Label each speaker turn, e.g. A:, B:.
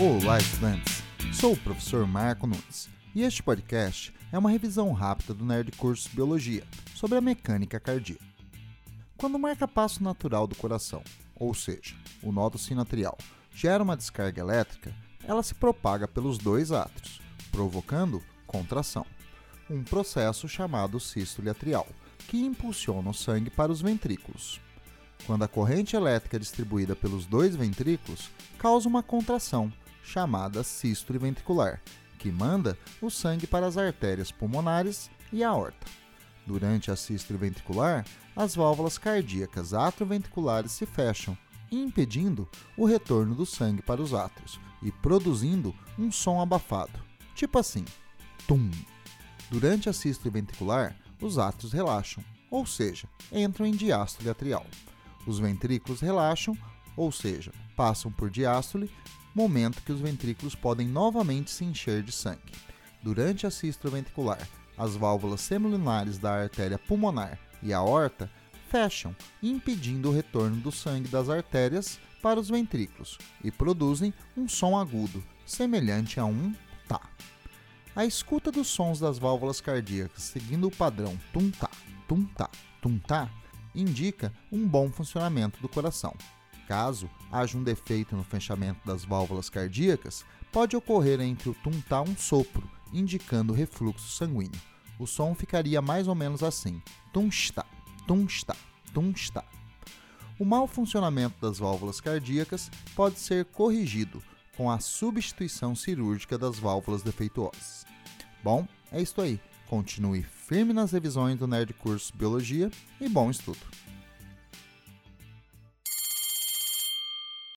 A: Olá, estudantes! Sou o professor Marco Nunes e este podcast é uma revisão rápida do Nerd Curso Biologia sobre a mecânica cardíaca. Quando o marca-passo natural do coração, ou seja, o nódo sinoatrial, gera uma descarga elétrica, ela se propaga pelos dois átrios, provocando contração, um processo chamado sístole atrial, que impulsiona o sangue para os ventrículos. Quando a corrente elétrica é distribuída pelos dois ventrículos, causa uma contração, chamada sístole ventricular, que manda o sangue para as artérias pulmonares e a aorta. Durante a sístole ventricular, as válvulas cardíacas atrioventriculares se fecham, impedindo o retorno do sangue para os átrios e produzindo um som abafado, tipo assim: tum. Durante a sístole ventricular, os átrios relaxam, ou seja, entram em diástole atrial. Os ventrículos relaxam, ou seja, passam por diástole, momento que os ventrículos podem novamente se encher de sangue. Durante a sístole ventricular, as válvulas semilunares da artéria pulmonar e a aorta fecham, impedindo o retorno do sangue das artérias para os ventrículos e produzem um som agudo, semelhante a um tá. A escuta dos sons das válvulas cardíacas seguindo o padrão tum-tá, tum-tá, tum-tá indica um bom funcionamento do coração. Caso haja um defeito no fechamento das válvulas cardíacas, pode ocorrer entre o tum-tá um sopro, indicando refluxo sanguíneo. O som ficaria mais ou menos assim: tum-está, tum-está, tum-está. O mau funcionamento das válvulas cardíacas pode ser corrigido com a substituição cirúrgica das válvulas defeituosas. Bom, é isso aí. Continue firme nas revisões do Nerd Curso Biologia e bom estudo!